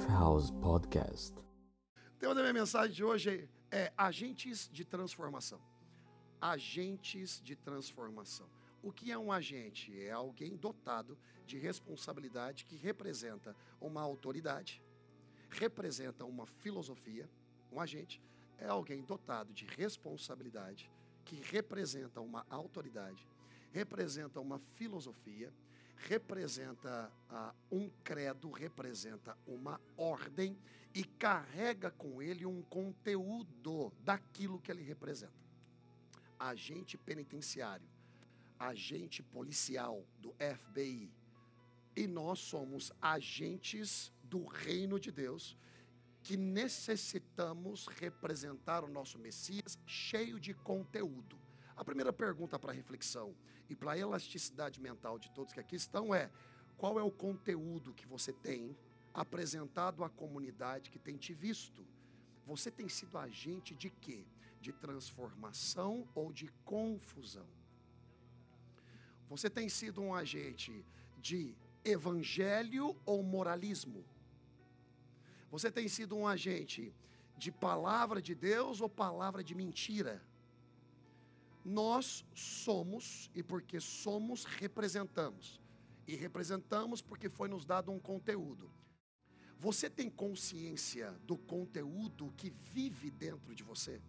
Lifehouse Podcast. O tema da minha mensagem de hoje é agentes de transformação. Agentes de transformação. O que é um agente? É alguém dotado de responsabilidade que representa uma autoridade, representa uma filosofia. Um agente é alguém dotado de responsabilidade que representa uma autoridade, representa uma filosofia, representa uh, um credo, representa uma ordem e carrega com ele um conteúdo daquilo que ele representa. Agente penitenciário, agente policial do FBI. E nós somos agentes do reino de Deus que necessitamos representar o nosso Messias cheio de conteúdo. A primeira pergunta para reflexão e para a elasticidade mental de todos que aqui estão é: qual é o conteúdo que você tem apresentado à comunidade que tem te visto? Você tem sido agente de quê? De transformação ou de confusão? Você tem sido um agente de evangelho ou moralismo? Você tem sido um agente de palavra de Deus ou palavra de mentira? Nós somos, e porque somos, representamos. E representamos porque foi nos dado um conteúdo. Você tem consciência do conteúdo que vive dentro de você?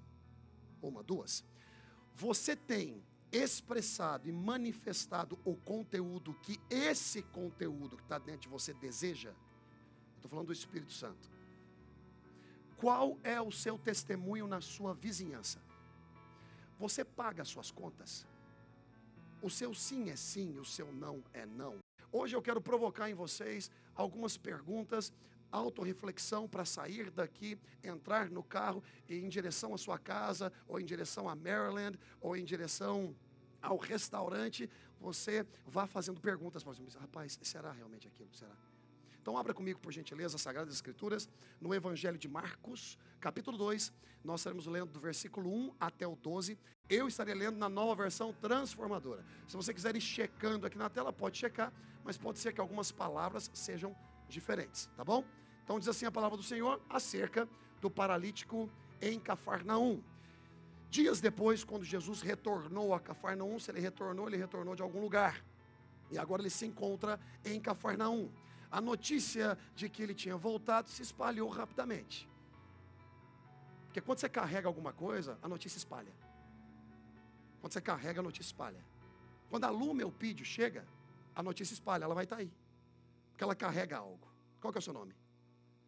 Uma, duas. Você tem expressado e manifestado o conteúdo que esse conteúdo que está dentro de você deseja? Estou falando do Espírito Santo. Qual é o seu testemunho na sua vizinhança? Você paga as suas contas? O seu sim é sim, o seu não é não. Hoje eu quero provocar em vocês algumas perguntas, autorreflexão para sair daqui, entrar no carro e em direção à sua casa, ou em direção a Maryland, ou em direção ao restaurante, você vá fazendo perguntas para você. Rapaz, será realmente aquilo? Será? Então abra comigo, por gentileza, as Sagradas Escrituras, no Evangelho de Marcos, capítulo 2. Nós estaremos lendo do versículo 1 até o 12. Eu estarei lendo na nova versão transformadora. Se você quiser ir checando aqui na tela, pode checar, mas pode ser que algumas palavras sejam diferentes, tá bom? Então diz assim a palavra do Senhor acerca do paralítico em Cafarnaum. Dias depois, quando Jesus retornou a Cafarnaum, se ele retornou, ele retornou de algum lugar. E agora ele se encontra em Cafarnaum a notícia de que ele tinha voltado se espalhou rapidamente. Porque quando você carrega alguma coisa, a notícia espalha. Quando você carrega, a notícia espalha. Quando a Lume Elpídio chega, a notícia espalha, ela vai estar aí. Porque ela carrega algo. Qual que é o seu nome?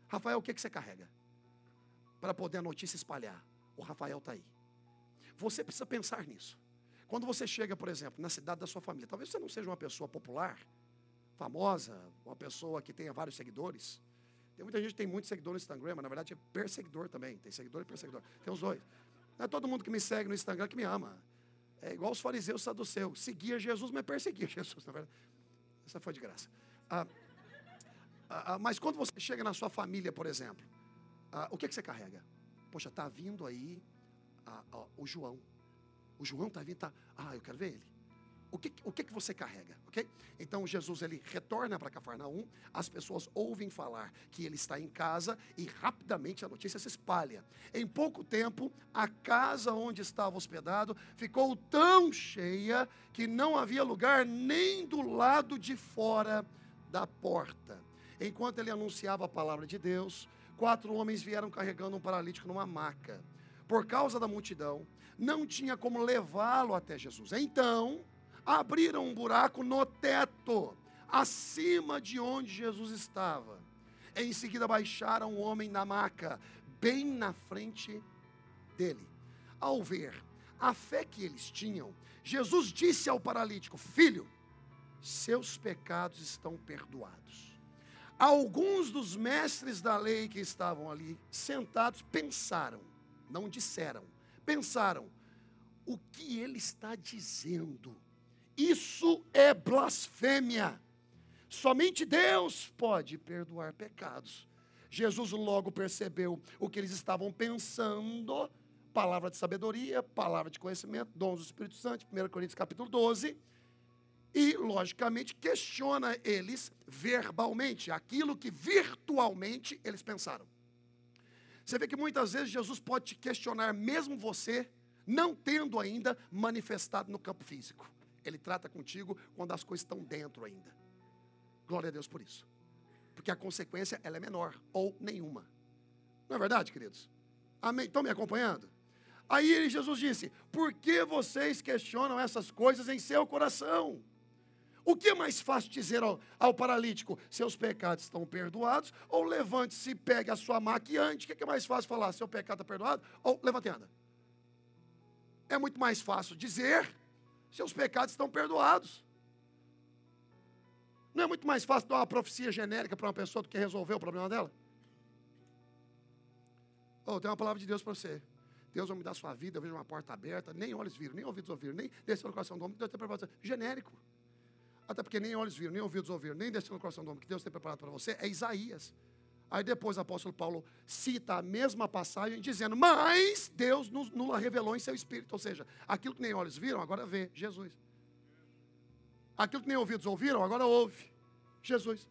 Rafael, o que, que você carrega? Para poder a notícia espalhar. O Rafael está aí. Você precisa pensar nisso. Quando você chega, por exemplo, na cidade da sua família, talvez você não seja uma pessoa popular, famosa, uma pessoa que tenha vários seguidores. Tem muita gente que tem muitos seguidores no Instagram, mas na verdade é perseguidor também. Tem seguidor e perseguidor. Tem os dois. Não é todo mundo que me segue no Instagram que me ama. É igual os fariseus saduceus. Seguia Jesus, mas perseguia Jesus, na verdade. Essa foi de graça. Ah, ah, ah, mas quando você chega na sua família, por exemplo, ah, o que, é que você carrega? Poxa, está vindo aí ah, o João. O João está vindo, tá. Ah, eu quero ver ele o que, o que, que você carrega, ok? Então Jesus ele retorna para Cafarnaum, as pessoas ouvem falar que ele está em casa e rapidamente a notícia se espalha. Em pouco tempo, a casa onde estava hospedado ficou tão cheia que não havia lugar nem do lado de fora da porta. Enquanto ele anunciava a palavra de Deus, quatro homens vieram carregando um paralítico numa maca. Por causa da multidão, não tinha como levá-lo até Jesus. Então, abriram um buraco no teto, acima de onde Jesus estava. Em seguida baixaram o homem na maca, bem na frente dele. Ao ver a fé que eles tinham, Jesus disse ao paralítico: Filho, seus pecados estão perdoados. Alguns dos mestres da lei que estavam ali sentados pensaram, não disseram, pensaram: o que ele está dizendo? Isso é blasfêmia. Somente Deus pode perdoar pecados. Jesus logo percebeu o que eles estavam pensando, palavra de sabedoria, palavra de conhecimento, dons do Espírito Santo, 1 Coríntios capítulo 12, e, logicamente, questiona eles verbalmente, aquilo que virtualmente eles pensaram. Você vê que muitas vezes Jesus pode te questionar, mesmo você não tendo ainda manifestado no campo físico. Ele trata contigo quando as coisas estão dentro ainda. Glória a Deus por isso. Porque a consequência ela é menor ou nenhuma. Não é verdade, queridos? Amém? Estão me acompanhando? Aí Jesus disse: Por que vocês questionam essas coisas em seu coração? O que é mais fácil dizer ao, ao paralítico? Seus pecados estão perdoados? Ou levante-se e pegue a sua maca e ande? O que é mais fácil falar? Seu pecado está perdoado? Ou levante e anda? É muito mais fácil dizer: Seus pecados estão perdoados. Não é muito mais fácil dar uma profecia genérica para uma pessoa do que resolver o problema dela? Oh, tem uma palavra de Deus para você. Deus vai me dar sua vida, eu vejo uma porta aberta, nem olhos viram, nem ouvidos ouviram, nem desceu no coração do homem, Deus tem preparado para você. Genérico. Até porque nem olhos viram, nem ouvidos ouviram, nem desceu no coração do homem que Deus tem preparado para você, é Isaías. Aí depois o apóstolo Paulo cita a mesma passagem, dizendo, mas Deus nos, nos revelou em seu espírito. Ou seja, aquilo que nem olhos viram, agora vê, Jesus. Aquilo que nem ouvidos ouviram, agora ouve, Jesus.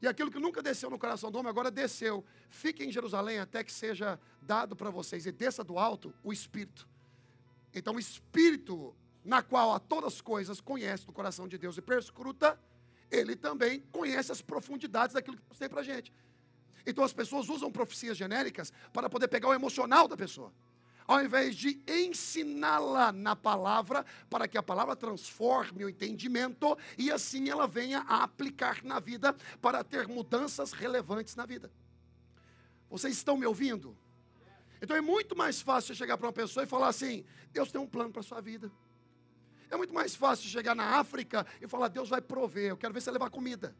E aquilo que nunca desceu no coração do homem, agora desceu. Fique em Jerusalém até que seja dado para vocês, e desça do alto o Espírito. Então, o Espírito, na qual a todas as coisas conhece do coração de Deus e perscruta, ele também conhece as profundidades daquilo que Deus tem para a gente. Então, as pessoas usam profecias genéricas para poder pegar o emocional da pessoa ao invés de ensiná-la na palavra, para que a palavra transforme o entendimento e assim ela venha a aplicar na vida para ter mudanças relevantes na vida. Vocês estão me ouvindo? Então é muito mais fácil chegar para uma pessoa e falar assim: Deus tem um plano para a sua vida. É muito mais fácil chegar na África e falar: Deus vai prover, eu quero ver você levar comida.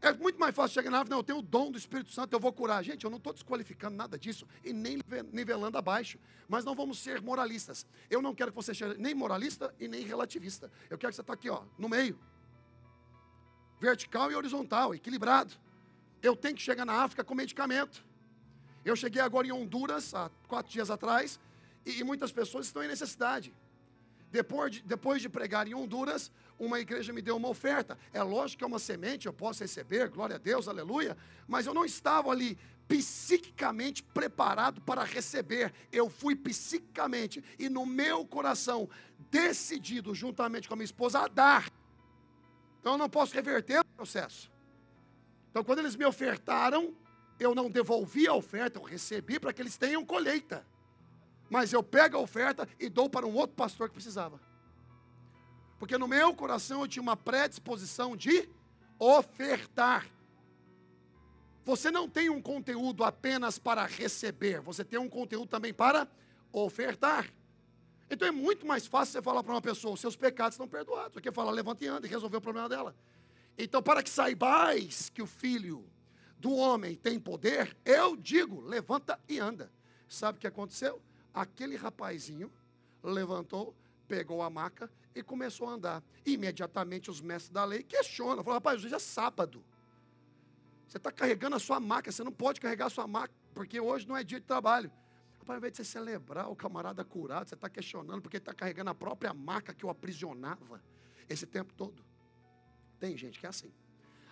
É muito mais fácil chegar na árvore, não, eu tenho o dom do Espírito Santo, eu vou curar. Gente, eu não estou desqualificando nada disso e nem nivelando abaixo. Mas não vamos ser moralistas. Eu não quero que você seja nem moralista e nem relativista. Eu quero que você está aqui, ó, no meio. Vertical e horizontal, equilibrado. Eu tenho que chegar na África com medicamento. Eu cheguei agora em Honduras, há quatro dias atrás, e, e muitas pessoas estão em necessidade. Depois de, depois de pregar em Honduras, uma igreja me deu uma oferta. É lógico que é uma semente, eu posso receber, glória a Deus, aleluia. Mas eu não estava ali psiquicamente preparado para receber. Eu fui psiquicamente e no meu coração decidido, juntamente com a minha esposa, a dar. Então eu não posso reverter o processo. Então quando eles me ofertaram, eu não devolvi a oferta, eu recebi para que eles tenham colheita. Mas eu pego a oferta e dou para um outro pastor que precisava. Porque no meu coração eu tinha uma predisposição de ofertar. Você não tem um conteúdo apenas para receber, você tem um conteúdo também para ofertar. Então é muito mais fácil você falar para uma pessoa, seus pecados estão perdoados, do que falar, levanta e anda e resolver o problema dela. Então, para que saibais que o filho do homem tem poder, eu digo, levanta e anda. Sabe o que aconteceu? Aquele rapazinho levantou, pegou a maca e começou a andar. Imediatamente os mestres da lei questionam, falam, rapaz, hoje é sábado. Você está carregando a sua maca, você não pode carregar a sua maca, porque hoje não é dia de trabalho. Rapaz, ao invés de você celebrar o camarada curado, você está questionando porque está carregando a própria maca que o aprisionava esse tempo todo. Tem gente que é assim.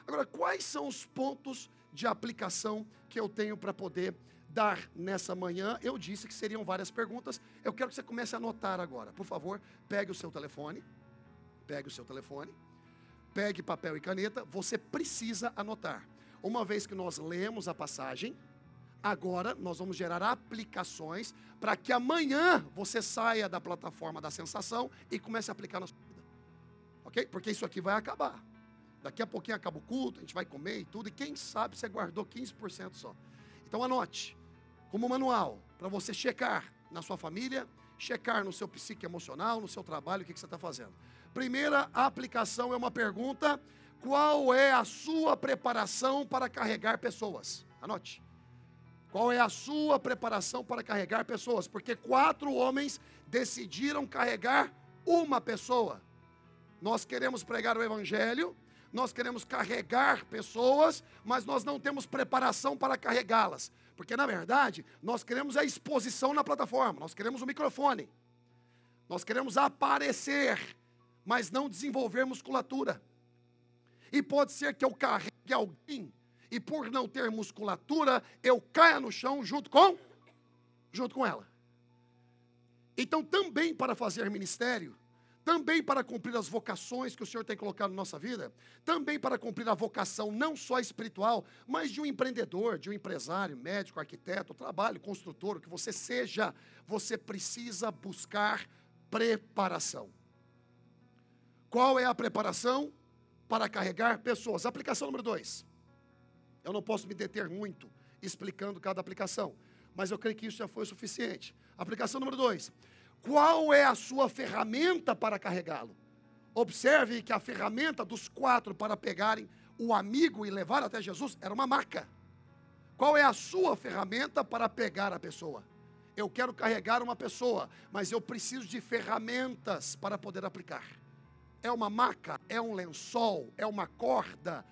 Agora, quais são os pontos de aplicação que eu tenho para poder dar nessa manhã. Eu disse que seriam várias perguntas. Eu quero que você comece a anotar agora. Por favor, pegue o seu telefone. Pegue o seu telefone. Pegue papel e caneta. Você precisa anotar. Uma vez que nós lemos a passagem, agora nós vamos gerar aplicações para que amanhã você saia da plataforma da sensação e comece a aplicar na sua vida. Ok? Porque isso aqui vai acabar. Daqui a pouquinho acaba o culto, a gente vai comer e tudo, e quem sabe você guardou 15% só. Então anote como manual para você checar na sua família, checar no seu psique emocional, no seu trabalho, o que, que você está fazendo. Primeira aplicação é uma pergunta: qual é a sua preparação para carregar pessoas? Anote. Qual é a sua preparação para carregar pessoas? Porque quatro homens decidiram carregar uma pessoa. Nós queremos pregar o Evangelho, nós queremos carregar pessoas, mas nós não temos preparação para carregá-las. Porque, na verdade, nós queremos a exposição na plataforma, nós queremos o microfone, nós queremos aparecer, mas não desenvolver musculatura. E pode ser que eu carregue alguém e por não ter musculatura, eu caia no chão junto com junto com ela. Então, também para fazer ministério, também para cumprir as vocações que o Senhor tem colocado na nossa vida, também para cumprir a vocação não só espiritual, mas de um empreendedor, de um empresário, médico, arquiteto, trabalho, construtor, o que você seja, você precisa buscar preparação. Qual é a preparação? Para carregar pessoas. Aplicação número dois. Eu não posso me deter muito explicando cada aplicação, mas eu creio que isso já foi o suficiente. Aplicação número dois. Qual é a sua ferramenta para carregá-lo? Observe que a ferramenta dos quatro para pegarem o amigo e levar até Jesus era uma maca. Qual é a sua ferramenta para pegar a pessoa? Eu quero carregar uma pessoa, mas eu preciso de ferramentas para poder aplicar. É uma maca, é um lençol, é uma corda,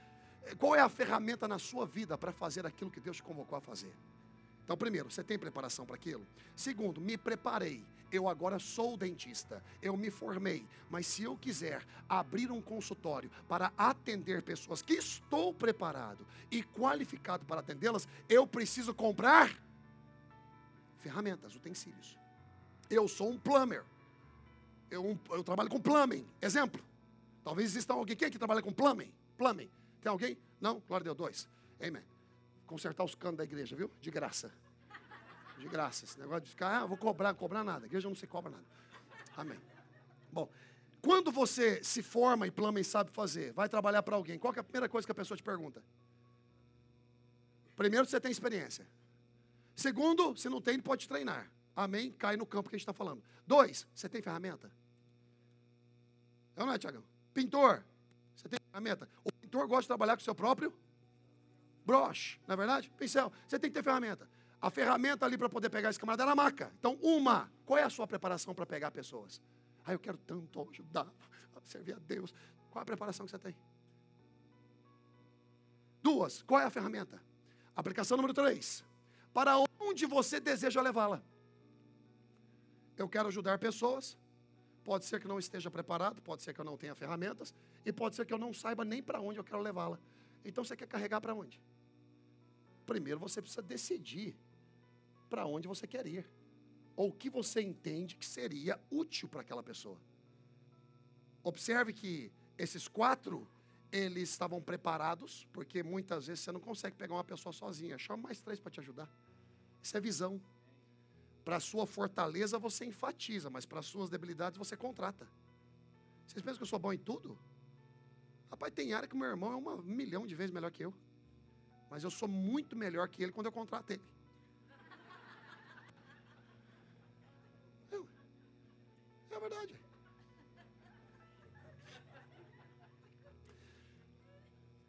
qual é a ferramenta na sua vida para fazer aquilo que Deus te convocou a fazer? Então, primeiro, você tem preparação para aquilo? Segundo, me preparei. Eu agora sou dentista. Eu me formei. Mas se eu quiser abrir um consultório para atender pessoas que estou preparado e qualificado para atendê-las, eu preciso comprar ferramentas, utensílios. Eu sou um plumber. Eu, eu trabalho com plumbing. Exemplo. Talvez exista alguém aqui que trabalha com plumbing. Plumbing. Tem alguém? Não? Glória a Deus. Dois. Amém. Consertar os canos da igreja, viu? De graça. De graça. Esse negócio de ficar, ah, vou cobrar, cobrar nada. A igreja não se cobra nada. Amém. Bom, quando você se forma e plama e sabe fazer, vai trabalhar para alguém, qual é a primeira coisa que a pessoa te pergunta? Primeiro, você tem experiência. Segundo, se não tem, pode treinar. Amém? Cai no campo que a gente está falando. Dois, você tem ferramenta? É ou não é, Tiagão? Pintor, você tem ferramenta? O pintor gosta de trabalhar com o seu próprio broche, não é verdade? Pincel. Você tem que ter ferramenta. A ferramenta ali para poder pegar esse camarada era a maca. Então, uma, qual é a sua preparação para pegar pessoas? Ah, eu quero tanto ajudar, servir a Deus. Qual é a preparação que você tem? Duas, qual é a ferramenta? Aplicação número três. Para onde você deseja levá-la? Eu quero ajudar pessoas, Pode ser que não esteja preparado, pode ser que eu não tenha ferramentas, e pode ser que eu não saiba nem para onde eu quero levá-la. Então você quer carregar para onde? Primeiro você precisa decidir para onde você quer ir, ou o que você entende que seria útil para aquela pessoa. Observe que esses quatro, eles estavam preparados, porque muitas vezes você não consegue pegar uma pessoa sozinha, chama mais três para te ajudar. Isso é visão. Para sua fortaleza você enfatiza, mas para as suas debilidades você contrata. Vocês pensam que eu sou bom em tudo? Rapaz, tem área que meu irmão é um milhão de vezes melhor que eu. Mas eu sou muito melhor que ele quando eu contrato ele. É, é verdade.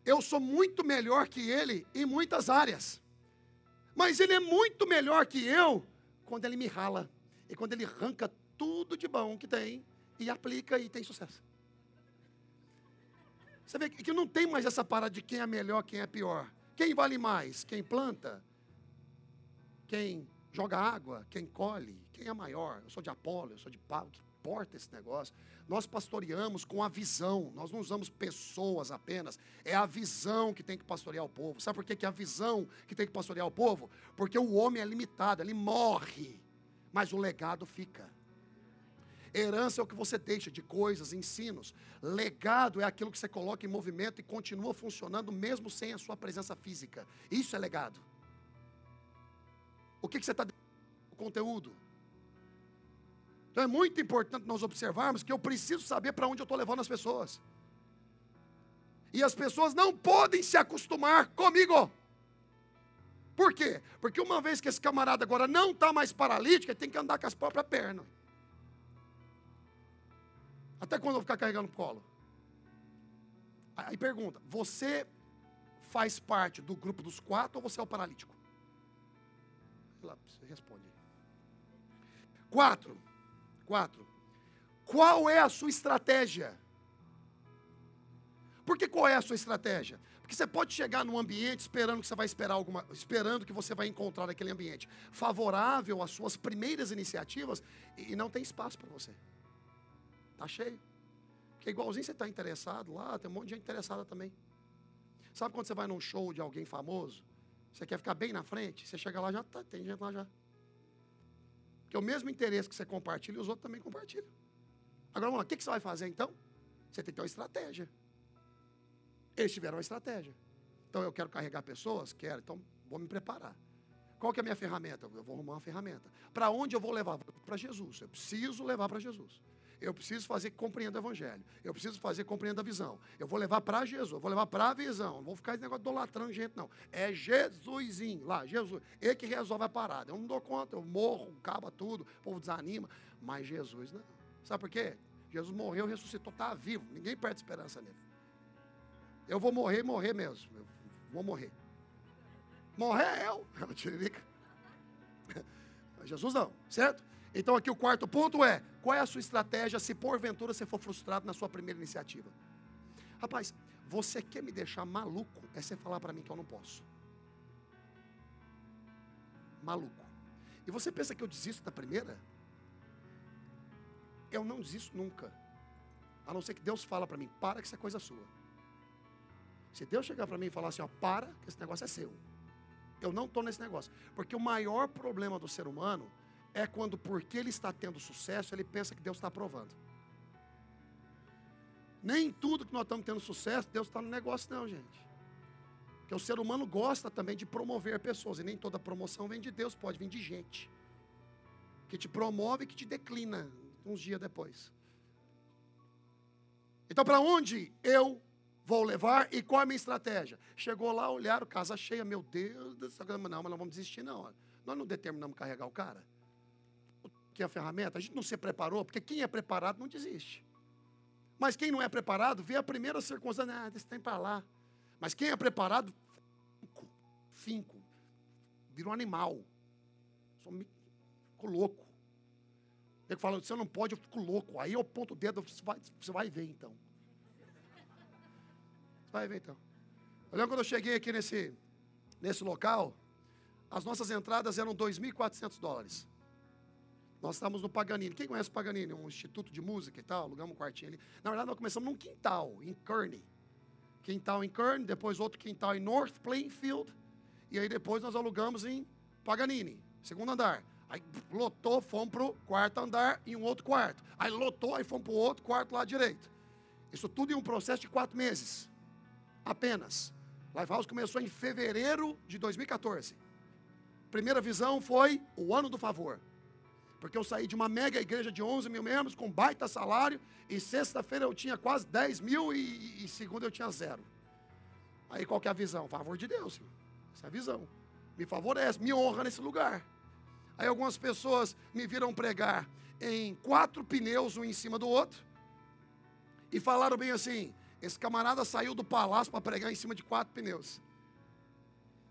Eu sou muito melhor que ele em muitas áreas. Mas ele é muito melhor que eu quando ele me rala e quando ele arranca tudo de bom que tem e aplica e tem sucesso. Você vê que não tem mais essa parada de quem é melhor, quem é pior. Quem vale mais? Quem planta? Quem joga água? Quem colhe? Quem é maior? Eu sou de Apolo, eu sou de Paulo. Que importa esse negócio? Nós pastoreamos com a visão. Nós não usamos pessoas apenas. É a visão que tem que pastorear o povo. Sabe por que, que é a visão que tem que pastorear o povo? Porque o homem é limitado, ele morre. Mas o legado fica. Herança é o que você deixa de coisas, ensinos. Legado é aquilo que você coloca em movimento e continua funcionando mesmo sem a sua presença física. Isso é legado. O que, que você está o conteúdo? Então é muito importante nós observarmos que eu preciso saber para onde eu estou levando as pessoas. E as pessoas não podem se acostumar comigo. Por quê? Porque uma vez que esse camarada agora não está mais paralítico, ele tem que andar com as próprias pernas. Até quando eu vou ficar carregando colo? Aí pergunta: você faz parte do grupo dos quatro ou você é o paralítico? Lá, você responde. Quatro. Quatro. Qual é a sua estratégia? Porque qual é a sua estratégia? Porque você pode chegar num ambiente esperando que você vai esperar alguma, esperando que você vai encontrar aquele ambiente favorável às suas primeiras iniciativas e não tem espaço para você. Está cheio. Porque igualzinho você está interessado lá, tem um monte de gente interessada também. Sabe quando você vai num show de alguém famoso? Você quer ficar bem na frente? Você chega lá, já tá, tem gente lá já. Porque o mesmo interesse que você compartilha, os outros também compartilham. Agora, vamos lá, o que você vai fazer então? Você tem que ter uma estratégia. Eles tiveram uma estratégia. Então, eu quero carregar pessoas? Quero. Então, vou me preparar. Qual que é a minha ferramenta? Eu vou arrumar uma ferramenta. Para onde eu vou levar? Para Jesus. Eu preciso levar para Jesus. Eu preciso fazer que compreenda o Evangelho. Eu preciso fazer que compreenda a visão. Eu vou levar para Jesus. Eu vou levar para a visão. Não vou ficar esse negócio idolatrando gente, não. É Jesusinho lá, Jesus. Ele que resolve a parada. Eu não dou conta. Eu morro, acaba tudo. O povo desanima. Mas Jesus não. Sabe por quê? Jesus morreu, ressuscitou, está vivo. Ninguém perde esperança nele. Eu vou morrer, morrer mesmo. Eu vou morrer. Morrer eu. Jesus não, certo? Então aqui o quarto ponto é: qual é a sua estratégia se porventura você for frustrado na sua primeira iniciativa? Rapaz, você quer me deixar maluco? É você falar para mim que eu não posso. Maluco. E você pensa que eu desisto da primeira? Eu não desisto nunca. A não ser que Deus fala para mim, para que isso é coisa sua. Se Deus chegar para mim e falar assim, ó, para que esse negócio é seu. Eu não estou nesse negócio. Porque o maior problema do ser humano é quando, porque ele está tendo sucesso, ele pensa que Deus está aprovando. Nem tudo que nós estamos tendo sucesso, Deus está no negócio, não, gente. Porque o ser humano gosta também de promover pessoas, e nem toda promoção vem de Deus, pode vir de gente. Que te promove e que te declina uns dias depois. Então, para onde eu vou levar e qual é a minha estratégia? Chegou lá, olharam, casa cheia, meu Deus, não, mas não vamos desistir, não. Nós não determinamos carregar o cara. Que é a ferramenta? A gente não se preparou, porque quem é preparado não desiste. Mas quem não é preparado, vê a primeira circunstância, ah, desse tempo para lá. Mas quem é preparado, finco, finco vira um animal. Ficou louco. Ele fala, você não pode, eu fico louco. Aí eu ponto o dedo, você vai, você vai ver então. Vai ver então. Eu lembro quando eu cheguei aqui nesse, nesse local, as nossas entradas eram 2.400 dólares. Nós estávamos no Paganini. Quem conhece o Paganini? Um instituto de música e tal, alugamos um quartinho ali. Na verdade, nós começamos num quintal, em Kearney. Quintal em Kearney, depois outro quintal em North Plainfield. E aí depois nós alugamos em Paganini, segundo andar. Aí lotou, fomos para o quarto andar em um outro quarto. Aí lotou, aí fomos para o outro quarto lá direito. Isso tudo em um processo de quatro meses apenas. Lifehouse começou em fevereiro de 2014. Primeira visão foi o ano do favor. Porque eu saí de uma mega igreja de 11 mil membros com baita salário. E sexta-feira eu tinha quase 10 mil e, e segunda eu tinha zero. Aí qual que é a visão? Favor de Deus. Essa é a visão. Me favorece, me honra nesse lugar. Aí algumas pessoas me viram pregar em quatro pneus um em cima do outro. E falaram bem assim: esse camarada saiu do palácio para pregar em cima de quatro pneus.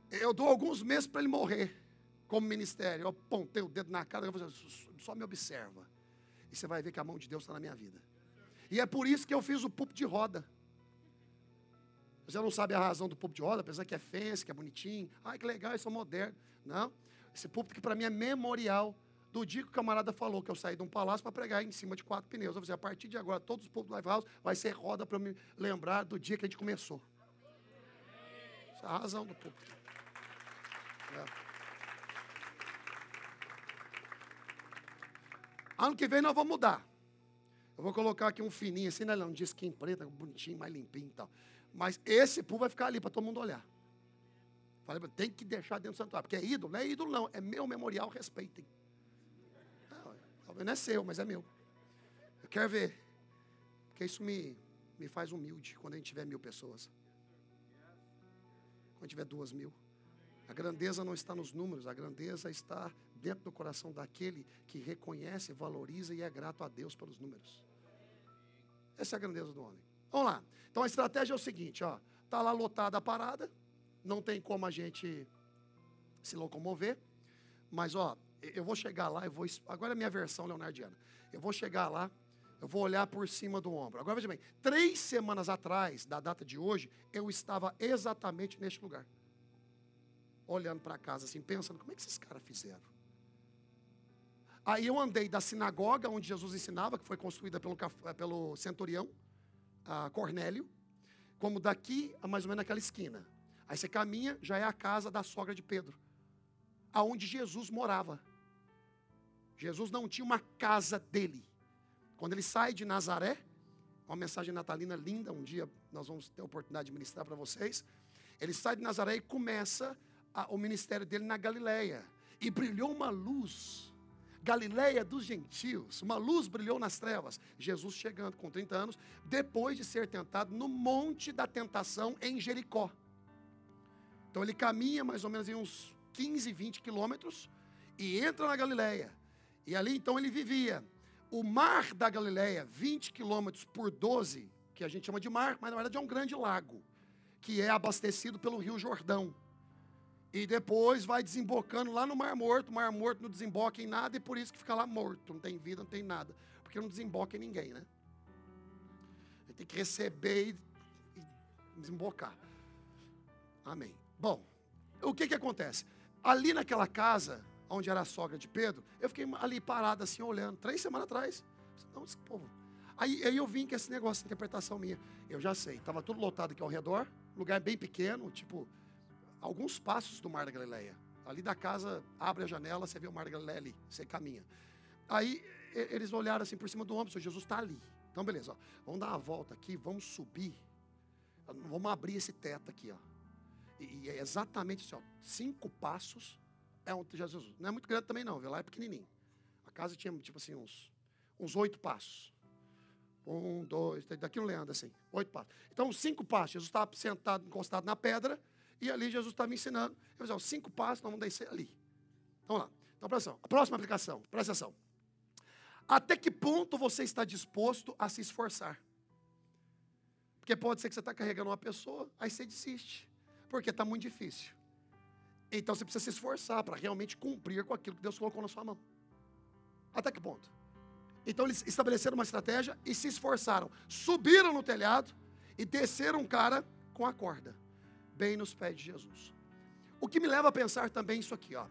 Eu dou alguns meses para ele morrer como ministério. Eu apontei o dedo na cara, eu só me observa. E você vai ver que a mão de Deus está na minha vida. E é por isso que eu fiz o púlpito de roda. Você não sabe a razão do púlpito de roda, apesar que é fence, que é bonitinho. Ai, que legal, isso é moderno. Não. Esse púlpito que para mim é memorial do dia que o camarada falou que eu saí de um palácio para pregar em cima de quatro pneus. Eu falei, a partir de agora, todos os povos do Live House vai ser roda para me lembrar do dia que a gente começou. Essa é a razão do povo. É. Ano que vem nós vamos mudar. Eu vou colocar aqui um fininho assim, né? Um de skin preta, bonitinho, mais limpinho e tal. Mas esse povo vai ficar ali para todo mundo olhar. Falei, tem que deixar dentro do santuário, porque é ídolo, não é ídolo não, é meu memorial, respeitem. Talvez não é seu, mas é meu. Eu quero ver. Porque isso me, me faz humilde quando a gente tiver mil pessoas. Quando tiver duas mil. A grandeza não está nos números, a grandeza está dentro do coração daquele que reconhece, valoriza e é grato a Deus pelos números. Essa é a grandeza do homem. Vamos lá. Então a estratégia é o seguinte, ó. Tá lá lotada a parada, não tem como a gente se locomover, mas ó, eu vou chegar lá, eu vou. Agora é minha versão leonardiana. Eu vou chegar lá, eu vou olhar por cima do ombro. Agora veja bem, três semanas atrás, da data de hoje, eu estava exatamente neste lugar. Olhando para casa, assim, pensando, como é que esses caras fizeram? Aí eu andei da sinagoga onde Jesus ensinava, que foi construída pelo, pelo centurião, a Cornélio, como daqui a mais ou menos naquela esquina. Aí você caminha, já é a casa da sogra de Pedro, aonde Jesus morava. Jesus não tinha uma casa dele. Quando ele sai de Nazaré, uma mensagem natalina linda, um dia nós vamos ter a oportunidade de ministrar para vocês. Ele sai de Nazaré e começa a, o ministério dele na Galileia. E brilhou uma luz, Galileia dos gentios, uma luz brilhou nas trevas. Jesus chegando com 30 anos, depois de ser tentado no monte da tentação em Jericó. Então ele caminha mais ou menos em uns 15, 20 quilômetros e entra na Galileia. E ali então ele vivia. O mar da Galileia, 20 quilômetros por 12, que a gente chama de mar, mas na verdade é um grande lago, que é abastecido pelo Rio Jordão. E depois vai desembocando lá no Mar Morto. O Mar Morto não desemboca em nada e por isso que fica lá morto. Não tem vida, não tem nada. Porque não desemboca em ninguém, né? Ele tem que receber e, e desembocar. Amém. Bom, o que que acontece? Ali naquela casa, onde era a sogra de Pedro, eu fiquei ali parado assim, olhando, três semanas atrás. Não, esse povo. Aí, aí eu vim com esse negócio de interpretação minha. Eu já sei, estava tudo lotado aqui ao redor, lugar bem pequeno, tipo alguns passos do Mar da Galileia. Ali da casa, abre a janela, você vê o Mar da Galileia ali, você caminha. Aí eles olharam assim por cima do ombro, Jesus está ali. Então, beleza, ó, vamos dar uma volta aqui, vamos subir, vamos abrir esse teto aqui, ó. E, e é exatamente assim, ó, cinco passos é onde Jesus. Não é muito grande também não, viu? Lá é pequenininho. A casa tinha tipo assim uns uns oito passos. Um, dois, daqui no Leandro, assim, oito passos. Então, cinco passos. Jesus estava sentado, encostado na pedra, e ali Jesus estava me ensinando. Eu falei, cinco passos, nós vamos descer ali. Vamos lá. Então, presta atenção. A próxima aplicação, presta atenção. Até que ponto você está disposto a se esforçar? Porque pode ser que você está carregando uma pessoa, aí você desiste. Porque está muito difícil. Então você precisa se esforçar para realmente cumprir com aquilo que Deus colocou na sua mão. Até que ponto? Então eles estabeleceram uma estratégia e se esforçaram. Subiram no telhado e desceram um cara com a corda bem nos pés de Jesus. O que me leva a pensar também isso aqui, ó.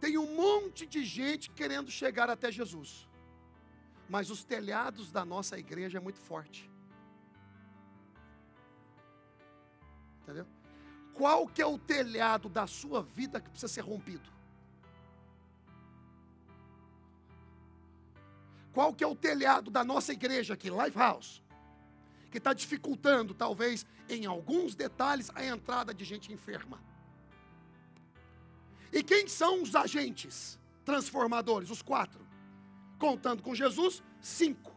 Tem um monte de gente querendo chegar até Jesus. Mas os telhados da nossa igreja é muito forte. Entendeu? Qual que é o telhado da sua vida que precisa ser rompido? Qual que é o telhado da nossa igreja aqui, Lifehouse? Que está dificultando, talvez, em alguns detalhes, a entrada de gente enferma. E quem são os agentes transformadores? Os quatro. Contando com Jesus, cinco.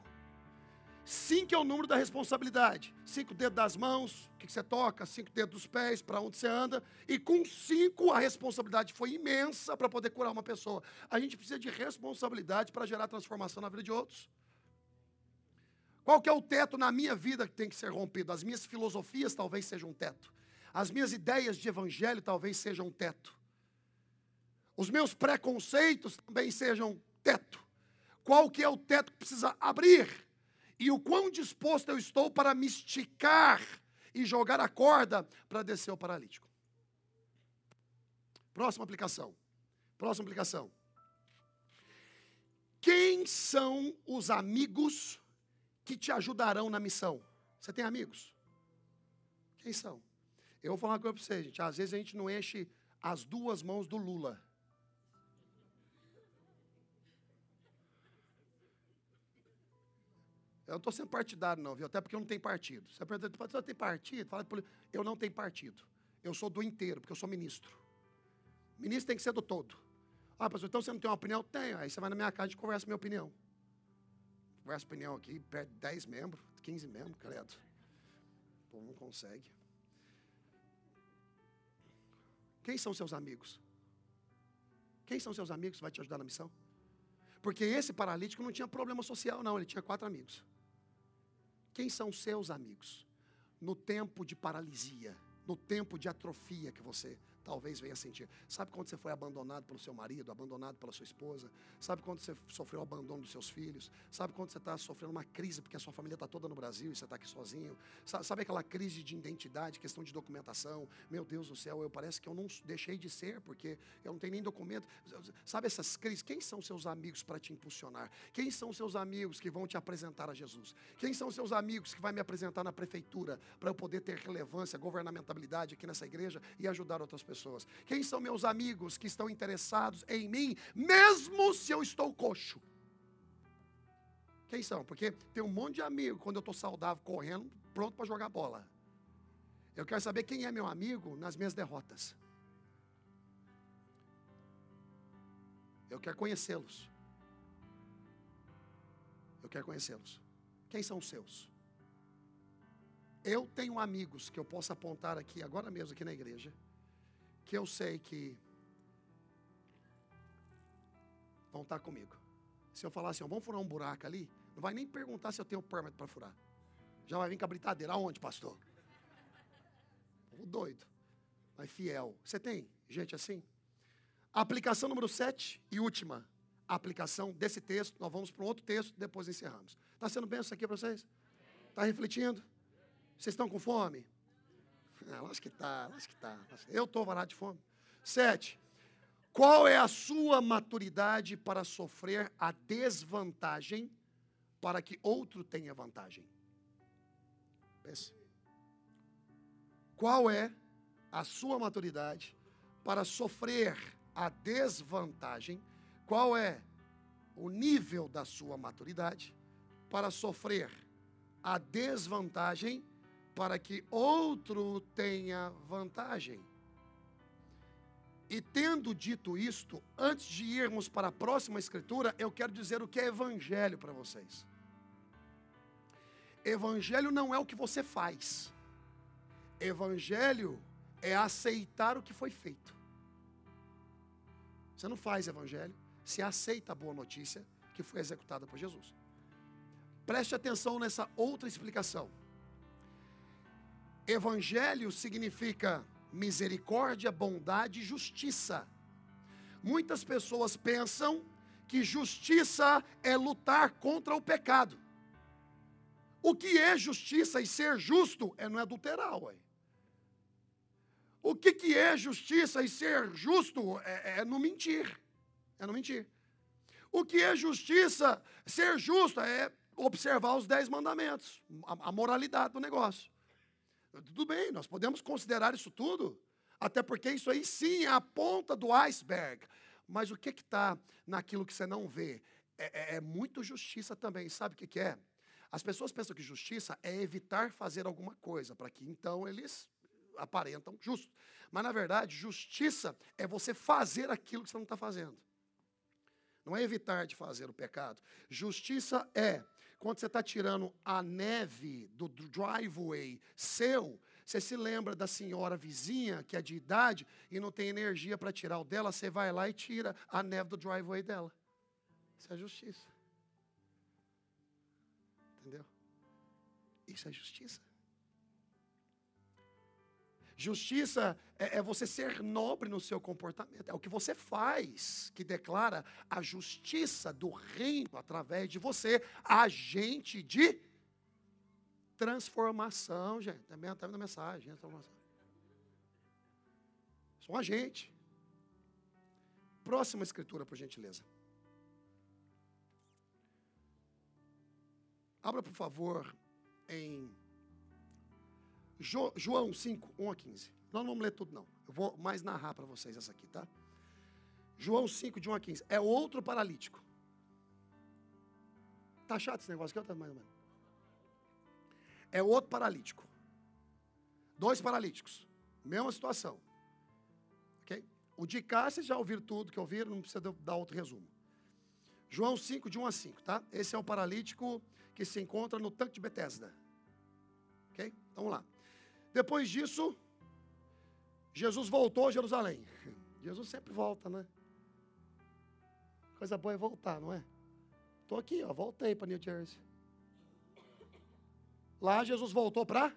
Cinco é o número da responsabilidade. Cinco dedos das mãos, que você toca, cinco dedos dos pés, para onde você anda. E com cinco a responsabilidade foi imensa para poder curar uma pessoa. A gente precisa de responsabilidade para gerar transformação na vida de outros. Qual que é o teto na minha vida que tem que ser rompido? As minhas filosofias talvez sejam um teto. As minhas ideias de evangelho talvez sejam um teto. Os meus preconceitos também sejam teto. Qual que é o teto que precisa abrir? E o quão disposto eu estou para me esticar e jogar a corda para descer o paralítico. Próxima aplicação. Próxima aplicação. Quem são os amigos que te ajudarão na missão. Você tem amigos? Quem são? Eu vou falar uma coisa para você, gente. Às vezes a gente não enche as duas mãos do Lula. Eu não estou sendo partidário, não, viu? Até porque eu não tenho partido. Você pergunta, você tem partido? Fala, eu não tenho partido. Eu sou do inteiro, porque eu sou ministro. Ministro tem que ser do todo. Ah, pastor, então você não tem uma opinião? Tenho. Aí você vai na minha casa e conversa minha opinião conversa opinião aqui, perde 10 membros, 15 membros, credo. O povo não consegue. Quem são seus amigos? Quem são seus amigos que vai te ajudar na missão? Porque esse paralítico não tinha problema social, não, ele tinha quatro amigos. Quem são seus amigos? No tempo de paralisia, no tempo de atrofia que você talvez venha sentir. Sabe quando você foi abandonado pelo seu marido, abandonado pela sua esposa? Sabe quando você sofreu o abandono dos seus filhos? Sabe quando você está sofrendo uma crise porque a sua família está toda no Brasil e você está aqui sozinho? Sabe aquela crise de identidade, questão de documentação? Meu Deus do céu, eu parece que eu não deixei de ser porque eu não tenho nem documento. Sabe essas crises? Quem são seus amigos para te impulsionar? Quem são seus amigos que vão te apresentar a Jesus? Quem são seus amigos que vai me apresentar na prefeitura para eu poder ter relevância, governamentabilidade aqui nessa igreja e ajudar outras pessoas? Quem são meus amigos que estão interessados em mim, mesmo se eu estou coxo? Quem são? Porque tem um monte de amigo quando eu estou saudável, correndo, pronto para jogar bola. Eu quero saber quem é meu amigo nas minhas derrotas. Eu quero conhecê-los. Eu quero conhecê-los. Quem são os seus? Eu tenho amigos que eu posso apontar aqui, agora mesmo, aqui na igreja, que eu sei que vão estar comigo. Se eu falar assim, vamos furar um buraco ali, não vai nem perguntar se eu tenho permit para furar. Já vai vir com a britadeira. Aonde, pastor? O doido, mas fiel. Você tem gente assim? Aplicação número 7 e última. aplicação desse texto. Nós vamos para um outro texto, depois encerramos. Está sendo bem isso aqui para vocês? Está refletindo? Vocês estão com fome? Ah, acho que está, acho que está. Eu estou varado de fome. Sete. Qual é a sua maturidade para sofrer a desvantagem para que outro tenha vantagem? Pense. Qual é a sua maturidade para sofrer a desvantagem? Qual é o nível da sua maturidade para sofrer a desvantagem para que outro tenha vantagem? E tendo dito isto, antes de irmos para a próxima escritura, eu quero dizer o que é evangelho para vocês. Evangelho não é o que você faz. Evangelho é aceitar o que foi feito. Você não faz evangelho, você aceita a boa notícia que foi executada por Jesus. Preste atenção nessa outra explicação. Evangelho significa misericórdia, bondade e justiça. Muitas pessoas pensam que justiça é lutar contra o pecado. O que é justiça e ser justo é não adulterar, ué. O que, que é justiça e ser justo é, é não mentir. É não mentir. O que é justiça, ser justo, é observar os dez mandamentos, a, a moralidade do negócio. Tudo bem, nós podemos considerar isso tudo, até porque isso aí sim é a ponta do iceberg. Mas o que está naquilo que você não vê? É, é, é muito justiça também. Sabe o que, que é? As pessoas pensam que justiça é evitar fazer alguma coisa, para que então eles aparentam justo. Mas na verdade, justiça é você fazer aquilo que você não está fazendo. Não é evitar de fazer o pecado. Justiça é quando você está tirando a neve do driveway seu, você se lembra da senhora vizinha, que é de idade, e não tem energia para tirar o dela, você vai lá e tira a neve do driveway dela. Isso é justiça. Entendeu? Isso é justiça. Justiça é, é, você ser nobre no seu comportamento. É o que você faz que declara a justiça do reino através de você, agente de transformação, gente. Também está na mensagem, transformação. Sou um agente. Próxima escritura, por gentileza. Abra, por favor, em jo, João 5, 1 a 15. Nós não vamos ler tudo, não. Eu vou mais narrar para vocês essa aqui, tá? João 5, de 1 a 15. É outro paralítico. Tá chato esse negócio aqui, tá mais ou menos. É outro paralítico. Dois paralíticos. Mesma situação. Ok? O de cá, vocês já ouviram tudo que ouviram, não precisa dar outro resumo. João 5, de 1 a 5, tá? Esse é o paralítico que se encontra no tanque de Betesda. Ok? Então, vamos lá. Depois disso, Jesus voltou a Jerusalém. Jesus sempre volta, né? Coisa boa é voltar, não é? Estou aqui, ó, voltei para New Jersey. Lá Jesus voltou para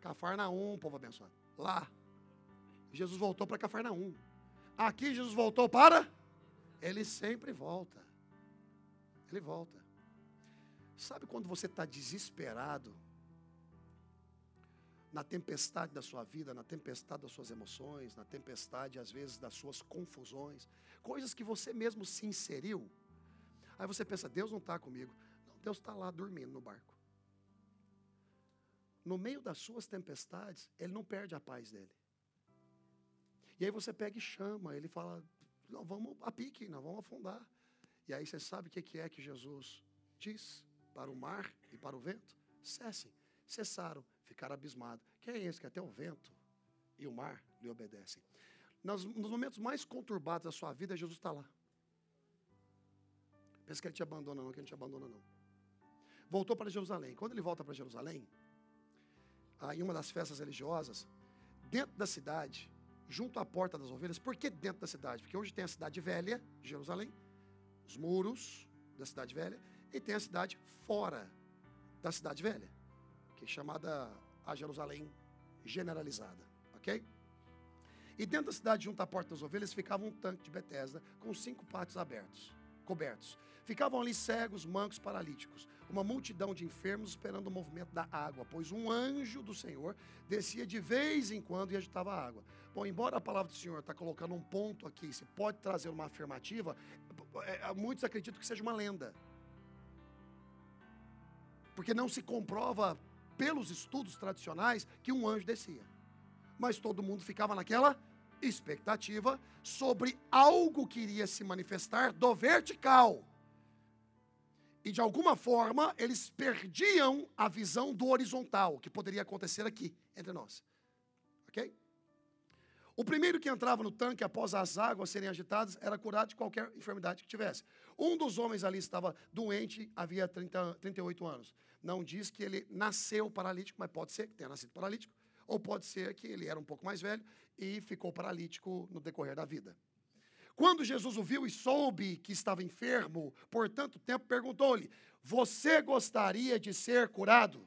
Cafarnaum, povo abençoado. Lá. Jesus voltou para Cafarnaum. Aqui Jesus voltou para. Ele sempre volta. Ele volta. Sabe quando você está desesperado? Na tempestade da sua vida, na tempestade das suas emoções, na tempestade, às vezes, das suas confusões, coisas que você mesmo se inseriu. Aí você pensa, Deus não está comigo. Não, Deus está lá dormindo no barco. No meio das suas tempestades, Ele não perde a paz dele. E aí você pega e chama, ele fala, não, vamos a pique, não vamos afundar. E aí você sabe o que é que Jesus diz para o mar e para o vento? Cessem. Cessaram, ficaram abismados. Quem é esse que até o vento e o mar lhe obedecem? Nos, nos momentos mais conturbados da sua vida, Jesus está lá. Pensa que ele te abandona, não, que ele não te abandona, não. Voltou para Jerusalém. Quando ele volta para Jerusalém, em uma das festas religiosas, dentro da cidade, junto à porta das ovelhas. Por que dentro da cidade? Porque hoje tem a cidade velha Jerusalém, os muros da cidade velha, e tem a cidade fora da cidade velha, que é chamada a Jerusalém generalizada, ok? E dentro da cidade, junto à porta das ovelhas, ficava um tanque de Betesda com cinco pátios abertos, cobertos. Ficavam ali cegos, mancos, paralíticos, uma multidão de enfermos esperando o movimento da água, pois um anjo do Senhor descia de vez em quando e agitava a água. Bom, embora a palavra do Senhor está colocando um ponto aqui, se pode trazer uma afirmativa, é, é, muitos acreditam que seja uma lenda. Porque não se comprova pelos estudos tradicionais que um anjo descia. Mas todo mundo ficava naquela expectativa sobre algo que iria se manifestar do vertical. E de alguma forma eles perdiam a visão do horizontal, que poderia acontecer aqui entre nós. Ok? O primeiro que entrava no tanque após as águas serem agitadas era curado de qualquer enfermidade que tivesse. Um dos homens ali estava doente, havia 30, 38 anos. Não diz que ele nasceu paralítico, mas pode ser que tenha nascido paralítico, ou pode ser que ele era um pouco mais velho e ficou paralítico no decorrer da vida. Quando Jesus o viu e soube que estava enfermo por tanto tempo, perguntou-lhe: Você gostaria de ser curado?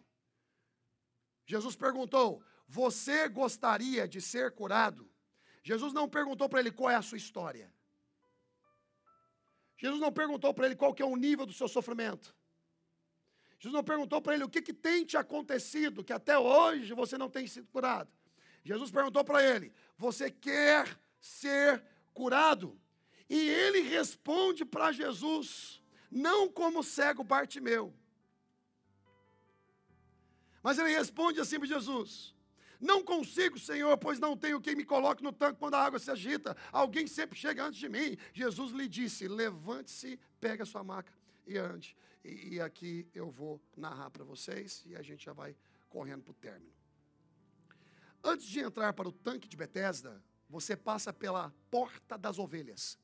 Jesus perguntou: Você gostaria de ser curado? Jesus não perguntou para ele qual é a sua história. Jesus não perguntou para ele qual que é o nível do seu sofrimento. Jesus não perguntou para ele o que, que tem te acontecido, que até hoje você não tem sido curado. Jesus perguntou para ele: Você quer ser curado? E ele responde para Jesus, não como cego Bartimeu. Mas ele responde assim para Jesus: Não consigo, Senhor, pois não tenho quem me coloque no tanque quando a água se agita. Alguém sempre chega antes de mim. Jesus lhe disse: Levante-se, pega a sua maca e ande. E, e aqui eu vou narrar para vocês e a gente já vai correndo para o término. Antes de entrar para o tanque de Betesda, você passa pela porta das ovelhas.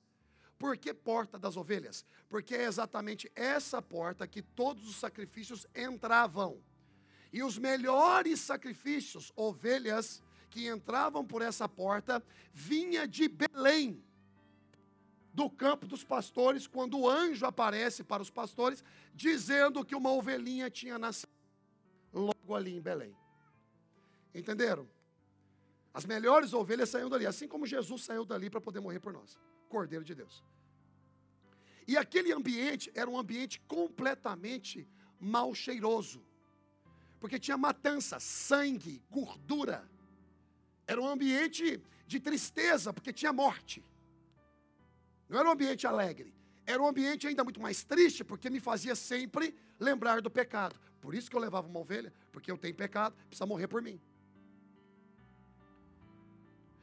Por que porta das ovelhas? Porque é exatamente essa porta que todos os sacrifícios entravam. E os melhores sacrifícios, ovelhas que entravam por essa porta, vinha de Belém, do campo dos pastores, quando o anjo aparece para os pastores, dizendo que uma ovelhinha tinha nascido logo ali em Belém. Entenderam? As melhores ovelhas saíam dali, assim como Jesus saiu dali para poder morrer por nós. Cordeiro de Deus. E aquele ambiente era um ambiente completamente mal cheiroso. Porque tinha matança, sangue, gordura. Era um ambiente de tristeza, porque tinha morte. Não era um ambiente alegre. Era um ambiente ainda muito mais triste, porque me fazia sempre lembrar do pecado. Por isso que eu levava uma ovelha, porque eu tenho pecado, precisa morrer por mim.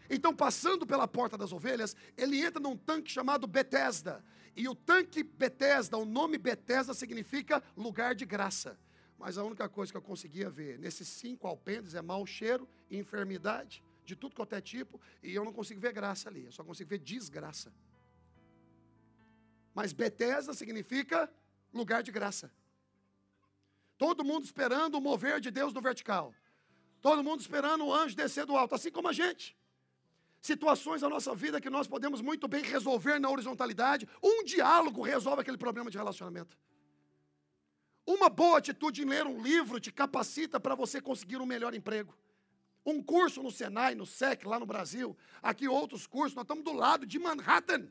Então, passando pela porta das ovelhas, ele entra num tanque chamado Betesda. E o tanque Betesda, o nome Betesda significa lugar de graça. Mas a única coisa que eu conseguia ver nesses cinco alpendes é mau cheiro enfermidade, de tudo quanto é tipo, e eu não consigo ver graça ali, eu só consigo ver desgraça. Mas Betesda significa lugar de graça. Todo mundo esperando o mover de Deus no vertical. Todo mundo esperando o anjo descer do alto, assim como a gente situações da nossa vida que nós podemos muito bem resolver na horizontalidade. Um diálogo resolve aquele problema de relacionamento. Uma boa atitude em ler um livro te capacita para você conseguir um melhor emprego. um curso no Senai, no SEC, lá no Brasil, aqui outros cursos, nós estamos do lado de Manhattan.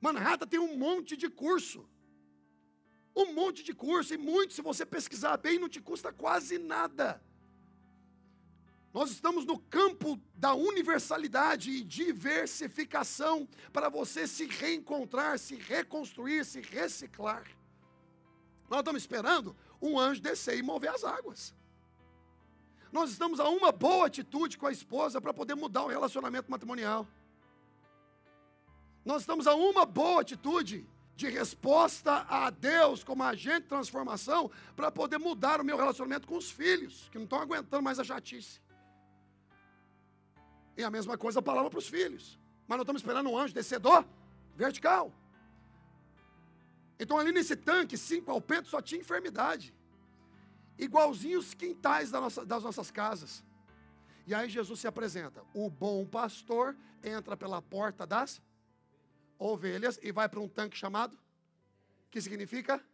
Manhattan tem um monte de curso. Um monte de curso, e muito, se você pesquisar bem, não te custa quase nada. Nós estamos no campo da universalidade e diversificação para você se reencontrar, se reconstruir, se reciclar. Nós estamos esperando um anjo descer e mover as águas. Nós estamos a uma boa atitude com a esposa para poder mudar o relacionamento matrimonial. Nós estamos a uma boa atitude de resposta a Deus como agente de transformação para poder mudar o meu relacionamento com os filhos, que não estão aguentando mais a chatice. E a mesma coisa a palavra para os filhos. Mas nós estamos esperando um anjo descedor vertical. Então ali nesse tanque, cinco alpentos, só tinha enfermidade. Igualzinho os quintais das nossas, das nossas casas. E aí Jesus se apresenta. O bom pastor entra pela porta das ovelhas e vai para um tanque chamado? Que significa?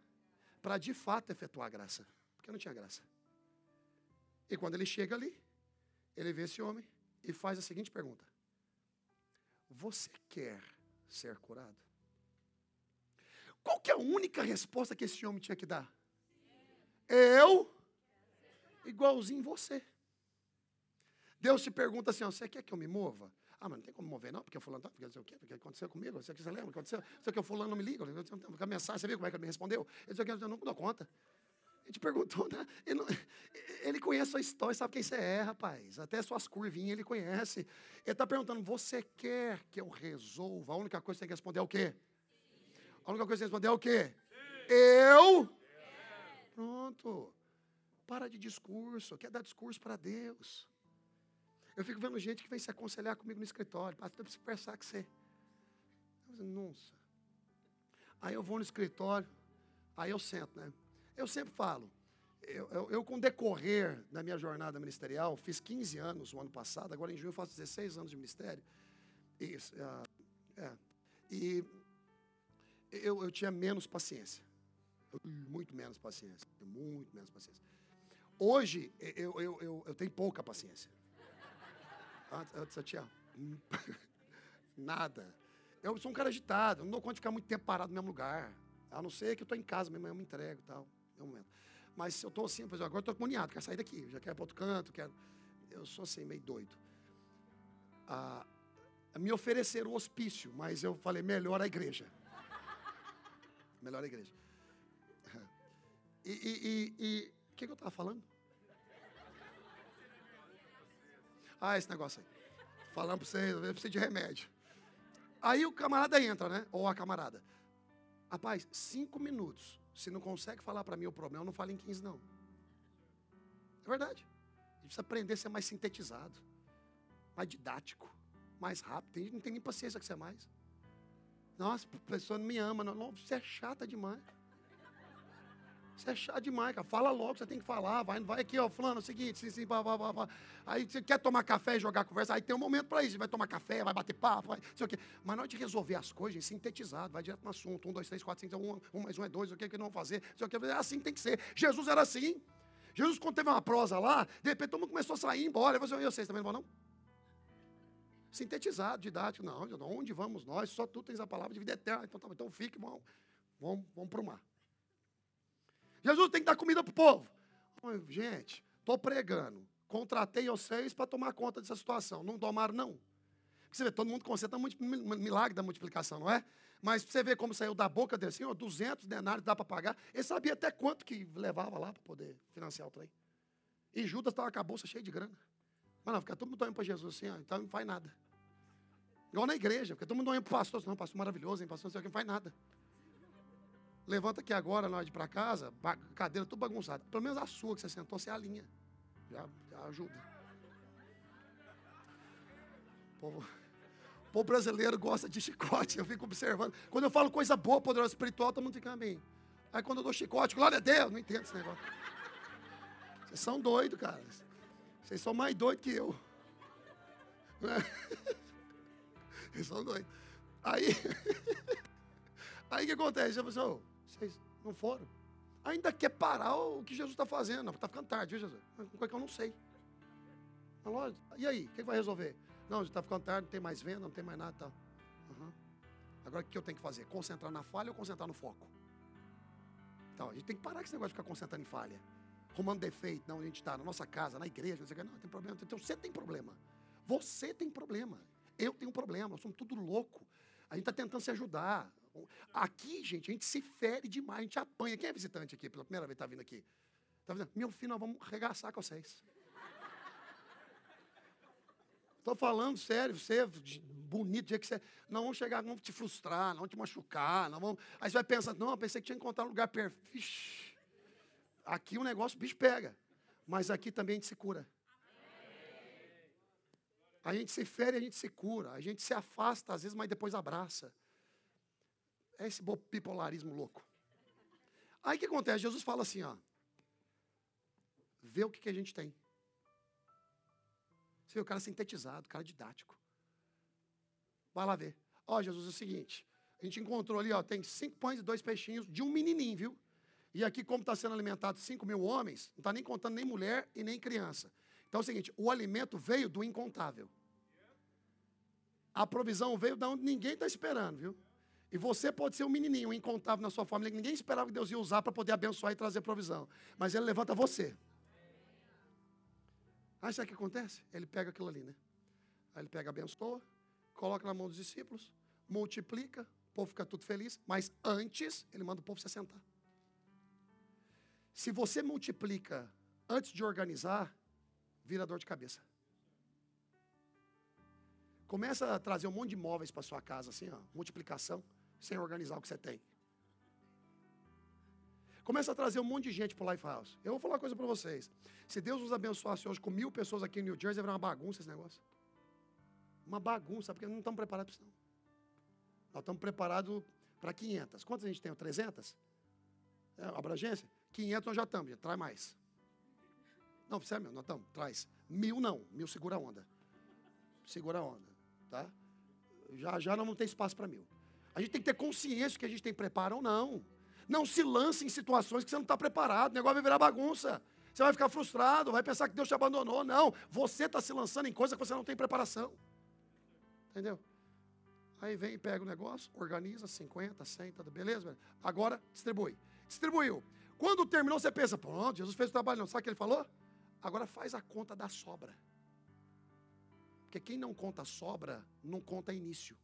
Para de fato efetuar a graça. Porque não tinha graça. E quando ele chega ali, ele vê esse homem e faz a seguinte pergunta: Você quer ser curado? Qual que é a única resposta que esse homem tinha que dar? Eu, igualzinho você. Deus te pergunta assim: Você quer que eu me mova? Ah, mas não tem como mover, não, porque fulano, tá, porque não o quê, porque aconteceu comigo, você, você lembra, aconteceu, sei que o fulano não me liga, com a mensagem, você viu como é que ele me respondeu? Ele disse, eu não dou conta. A gente perguntou, né? Ele, não, ele, conhece a sua história, sabe quem você é, rapaz. Até suas curvinhas ele conhece. Ele está perguntando: você quer que eu resolva? A única coisa que você tem que responder é o quê? A única coisa que você responder é o quê? Eu? Pronto. Para de discurso. Quer dar discurso para Deus. Eu fico vendo gente que vem se aconselhar comigo no escritório. Pastor, eu preciso conversar com você. Nossa. Aí eu vou no escritório, aí eu sento, né? Eu sempre falo, eu, eu, eu, com decorrer da minha jornada ministerial, fiz 15 anos o ano passado, agora em junho eu faço 16 anos de ministério. Isso, uh, é, e eu, eu tinha menos paciência. Muito menos paciência. Muito menos paciência. Hoje, eu, eu, eu, eu tenho pouca paciência. Antes eu tinha nada. Eu sou um cara agitado, não dou conta de ficar muito tempo parado no mesmo lugar. A não ser que eu estou em casa mesmo, eu me entrego e tal é um momento. Mas eu estou assim, por exemplo, agora estou agoniado, quero sair daqui, já quero para outro canto, quero. Eu sou assim, meio doido. Ah, me ofereceram o hospício, mas eu falei, melhor a igreja. Melhor a igreja. E o que, que eu estava falando? Ah, esse negócio aí. Falando para vocês, eu preciso de remédio. Aí o camarada entra, né? Ou a camarada. Rapaz, cinco minutos. Se não consegue falar para mim o problema, não fala em 15, não. É verdade. A gente precisa aprender a ser mais sintetizado, mais didático, mais rápido. Não tem nem paciência que é mais. Nossa, a pessoa não me ama. Não, não, você é chata demais. Você é chato demais, cara. Fala logo, você tem que falar. Vai, vai aqui, ó, fulano, é o seguinte, sim, sim, blá, blá, blá, blá. Aí você quer tomar café e jogar conversa, aí tem um momento para isso. Vai tomar café, vai bater papo, vai, sei o quê. Mas na hora de resolver as coisas, sintetizado, vai direto no assunto. Um, dois, três, quatro, cinco, um, um mais um é dois, o que, que não fazer, sei o que. É assim tem que ser. Jesus era assim. Jesus, quando teve uma prosa lá, de repente todo mundo começou a sair embora. Eu falei, assim, vocês também não vão, não? Sintetizado, didático, não. Onde vamos nós? Só tu tens a palavra de vida eterna. Então, tá, então fique, vamos, vamos, vamos para o mar. Jesus tem que dar comida para o povo. Gente, estou pregando. Contratei vocês para tomar conta dessa situação. Não tomaram, não. Você vê, todo mundo concentra muito milagre da multiplicação, não é? Mas você vê como saiu da boca dele assim, ó, 200 denários dá para pagar. Ele sabia até quanto que levava lá para poder financiar o trem. E Judas estava com a bolsa cheia de grana. Mas não, fica todo mundo olhando para Jesus assim, ó, então não faz nada. Igual na igreja, porque todo mundo olhando para o pastor, não, pastor maravilhoso, hein, pastor, não sei o que, não faz nada. Levanta aqui agora, na hora de ir para casa, cadeira tudo bagunçada. Pelo menos a sua que você sentou, você alinha. Já, já ajuda. O povo, o povo brasileiro gosta de chicote, eu fico observando. Quando eu falo coisa boa, poderosa espiritual, todo mundo fica bem. Aí quando eu dou chicote, glória a Deus, não entendo esse negócio. Vocês são doidos, cara. Vocês são mais doidos que eu. Vocês são doidos. Aí, aí o que acontece? Eu assim, vocês não foram. Ainda quer parar o que Jesus está fazendo. Está ficando tarde, viu, Jesus? Uma coisa que eu não sei. Na loja. E aí, quem vai resolver? Não, já está ficando tarde, não tem mais venda, não tem mais nada tal. Uhum. Agora o que eu tenho que fazer? Concentrar na falha ou concentrar no foco? Então, a gente tem que parar com esse negócio de ficar concentrando em falha. Arrumando defeito, não, a gente está na nossa casa, na igreja, não, não, tem problema. Então você tem problema. Você tem problema. Eu tenho problema, nós somos tudo louco. A gente está tentando se ajudar. Aqui, gente, a gente se fere demais, a gente apanha. Quem é visitante aqui? Pela primeira vez está vindo aqui? Está dizendo, meu filho, nós vamos arregaçar com vocês. Estou falando sério, você é bonito, dia que você. Não vamos chegar, não vamos te frustrar, não vamos te machucar, não vamos. Aí você vai pensar, não, pensei que tinha encontrado um lugar perfeito. Aqui o negócio, o bicho pega. Mas aqui também a gente se cura. A gente se fere, a gente se cura. A gente se afasta às vezes, mas depois abraça. É esse bipolarismo louco. Aí o que acontece? Jesus fala assim, ó vê o que, que a gente tem. Você vê o cara sintetizado, o cara didático. Vai lá ver. Ó, Jesus, é o seguinte. A gente encontrou ali, ó, tem cinco pães e dois peixinhos de um menininho, viu? E aqui, como está sendo alimentado cinco mil homens, não está nem contando nem mulher e nem criança. Então é o seguinte, o alimento veio do incontável. A provisão veio da onde ninguém está esperando, viu? E você pode ser um menininho, um incontável na sua família, que ninguém esperava que Deus ia usar para poder abençoar e trazer provisão. Mas Ele levanta você. Aí sabe o que acontece? Ele pega aquilo ali, né? Aí ele pega, abençoa, coloca na mão dos discípulos, multiplica, o povo fica tudo feliz, mas antes ele manda o povo se assentar. Se você multiplica antes de organizar, vira dor de cabeça. Começa a trazer um monte de móveis para sua casa, assim, ó, multiplicação, sem organizar o que você tem. Começa a trazer um monte de gente para o Lifehouse. Eu vou falar uma coisa para vocês. Se Deus nos abençoasse hoje com mil pessoas aqui em New Jersey, vai uma bagunça esse negócio. Uma bagunça, porque não estamos preparados para isso. Não. Nós estamos preparados para 500. Quantas a gente tem? 300? É, abrangência? 500 nós já estamos, traz mais. Não, sério, nós estamos, traz. Mil não, mil segura a onda. Segura a onda, tá? Já, já não tem espaço para mil. A gente tem que ter consciência que a gente tem preparo ou não. Não se lance em situações que você não está preparado. O negócio vai virar bagunça. Você vai ficar frustrado, vai pensar que Deus te abandonou. Não, você está se lançando em coisas que você não tem preparação. Entendeu? Aí vem pega o negócio, organiza 50, 100, tudo beleza? Agora distribui. Distribuiu. Quando terminou, você pensa, pronto, Jesus fez o trabalho, não sabe o que ele falou? Agora faz a conta da sobra. Porque quem não conta sobra, não conta início.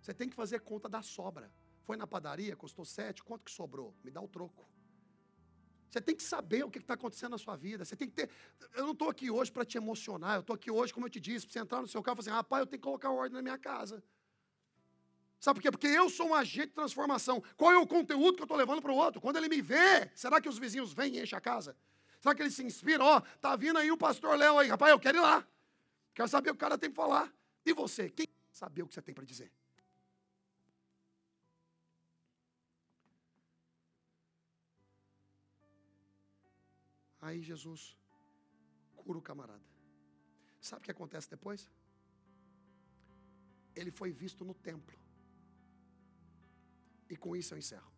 Você tem que fazer conta da sobra. Foi na padaria, custou sete, quanto que sobrou? Me dá o troco. Você tem que saber o que está acontecendo na sua vida. Você tem que ter. Eu não estou aqui hoje para te emocionar. Eu estou aqui hoje, como eu te disse, para você entrar no seu carro e falar assim: rapaz, eu tenho que colocar ordem na minha casa. Sabe por quê? Porque eu sou um agente de transformação. Qual é o conteúdo que eu estou levando para o outro? Quando ele me vê, será que os vizinhos vêm e enchem a casa? Será que eles se inspiram? Ó, oh, tá vindo aí o pastor Léo aí. Rapaz, eu quero ir lá. Quero saber o que o cara tem para falar. E você? Quem saber o que você tem para dizer? Aí Jesus cura o camarada. Sabe o que acontece depois? Ele foi visto no templo. E com isso eu encerro.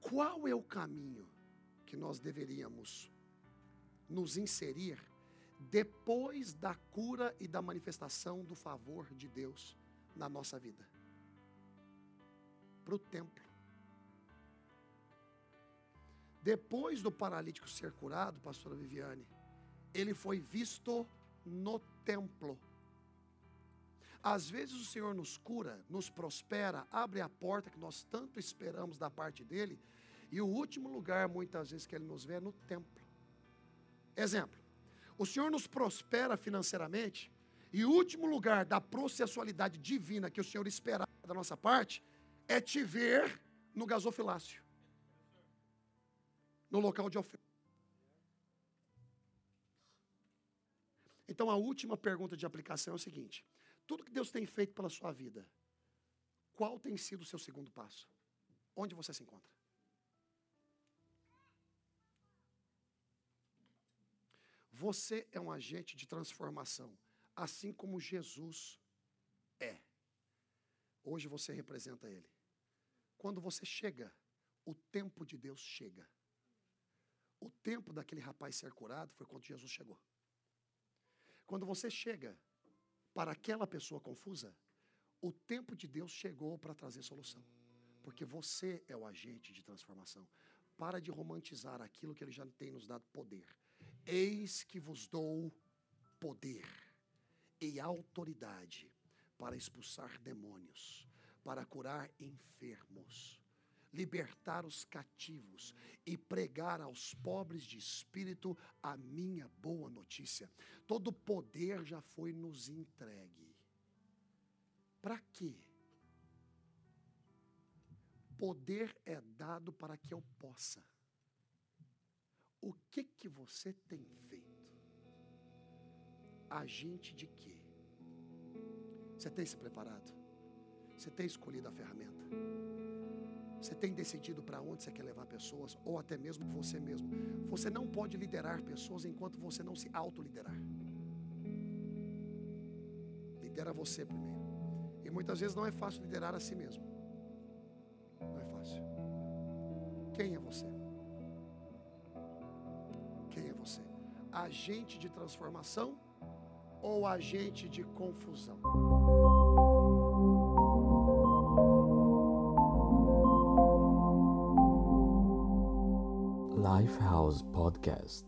Qual é o caminho que nós deveríamos nos inserir depois da cura e da manifestação do favor de Deus na nossa vida? Para o templo. Depois do paralítico ser curado, pastora Viviane, ele foi visto no templo. Às vezes o Senhor nos cura, nos prospera, abre a porta que nós tanto esperamos da parte dele, e o último lugar, muitas vezes, que ele nos vê é no templo. Exemplo: o Senhor nos prospera financeiramente, e o último lugar da processualidade divina que o Senhor espera da nossa parte é te ver no gasofilácio no local de oferta. Então a última pergunta de aplicação é o seguinte: tudo que Deus tem feito pela sua vida, qual tem sido o seu segundo passo? Onde você se encontra? Você é um agente de transformação, assim como Jesus é. Hoje você representa Ele. Quando você chega, o tempo de Deus chega O tempo daquele rapaz ser curado foi quando Jesus chegou. Quando você chega para aquela pessoa confusa, o tempo de Deus chegou para trazer solução. Porque você é o agente de transformação. Para de romantizar aquilo que ele já tem nos dado poder. Eis que vos dou poder e autoridade para expulsar demônios, para curar enfermos, libertar os cativos e pregar aos pobres de espírito a minha boa notícia. Todo poder já foi nos entregue. Para quê? Poder é dado para que eu possa. O que que você tem feito? Agente de quê? Você tem se preparado? Você tem escolhido a ferramenta? Você tem decidido para onde você quer levar pessoas, ou até mesmo você mesmo. Você não pode liderar pessoas enquanto você não se autoliderar. Lidera você primeiro. E muitas vezes não é fácil liderar a si mesmo. Não é fácil. Quem é você? Quem é você? Agente de transformação ou agente de confusão? Lifehouse Podcast.